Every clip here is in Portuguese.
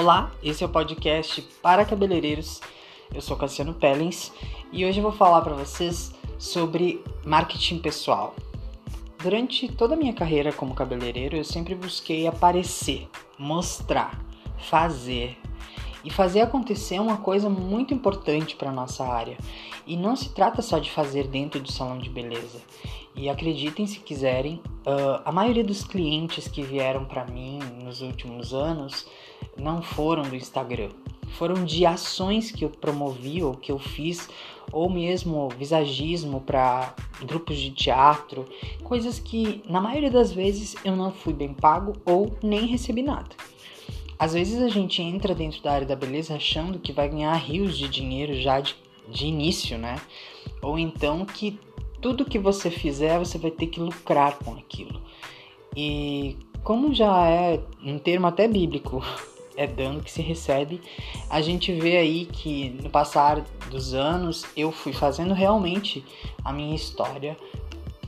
Olá, esse é o podcast para cabeleireiros. Eu sou Cassiano Pellens e hoje eu vou falar para vocês sobre marketing pessoal. Durante toda a minha carreira como cabeleireiro, eu sempre busquei aparecer, mostrar, fazer. E fazer acontecer é uma coisa muito importante para nossa área. E não se trata só de fazer dentro do salão de beleza. E acreditem se quiserem, uh, a maioria dos clientes que vieram para mim nos últimos anos não foram do Instagram, foram de ações que eu promovi ou que eu fiz, ou mesmo visagismo para grupos de teatro, coisas que na maioria das vezes eu não fui bem pago ou nem recebi nada. Às vezes a gente entra dentro da área da beleza achando que vai ganhar rios de dinheiro já de, de início, né? Ou então que tudo que você fizer você vai ter que lucrar com aquilo. E como já é um termo até bíblico, é dano que se recebe, a gente vê aí que no passar dos anos eu fui fazendo realmente a minha história,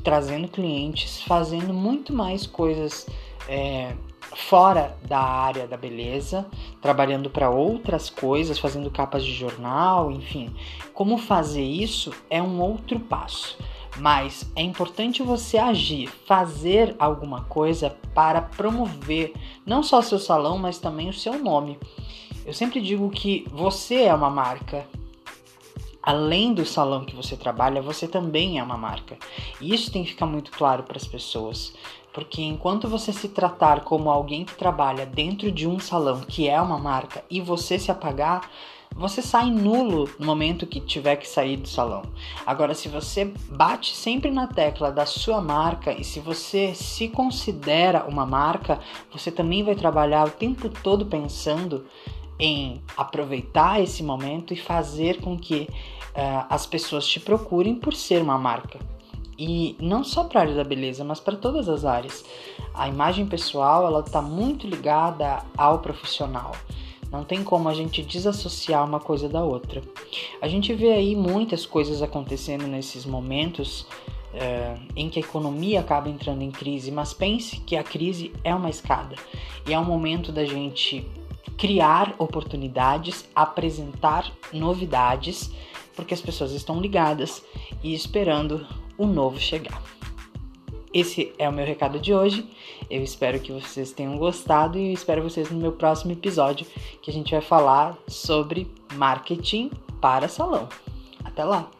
trazendo clientes, fazendo muito mais coisas é, fora da área da beleza, trabalhando para outras coisas, fazendo capas de jornal, enfim. Como fazer isso é um outro passo. Mas é importante você agir, fazer alguma coisa para promover não só o seu salão, mas também o seu nome. Eu sempre digo que você é uma marca. Além do salão que você trabalha, você também é uma marca. E isso tem que ficar muito claro para as pessoas. Porque enquanto você se tratar como alguém que trabalha dentro de um salão que é uma marca e você se apagar, você sai nulo no momento que tiver que sair do salão. Agora, se você bate sempre na tecla da sua marca e se você se considera uma marca, você também vai trabalhar o tempo todo pensando em aproveitar esse momento e fazer com que uh, as pessoas te procurem por ser uma marca. E não só para a área da beleza, mas para todas as áreas. A imagem pessoal ela está muito ligada ao profissional. Não tem como a gente desassociar uma coisa da outra. A gente vê aí muitas coisas acontecendo nesses momentos é, em que a economia acaba entrando em crise, mas pense que a crise é uma escada e é um momento da gente criar oportunidades, apresentar novidades, porque as pessoas estão ligadas e esperando o novo chegar. Esse é o meu recado de hoje. Eu espero que vocês tenham gostado e espero vocês no meu próximo episódio, que a gente vai falar sobre marketing para salão. Até lá!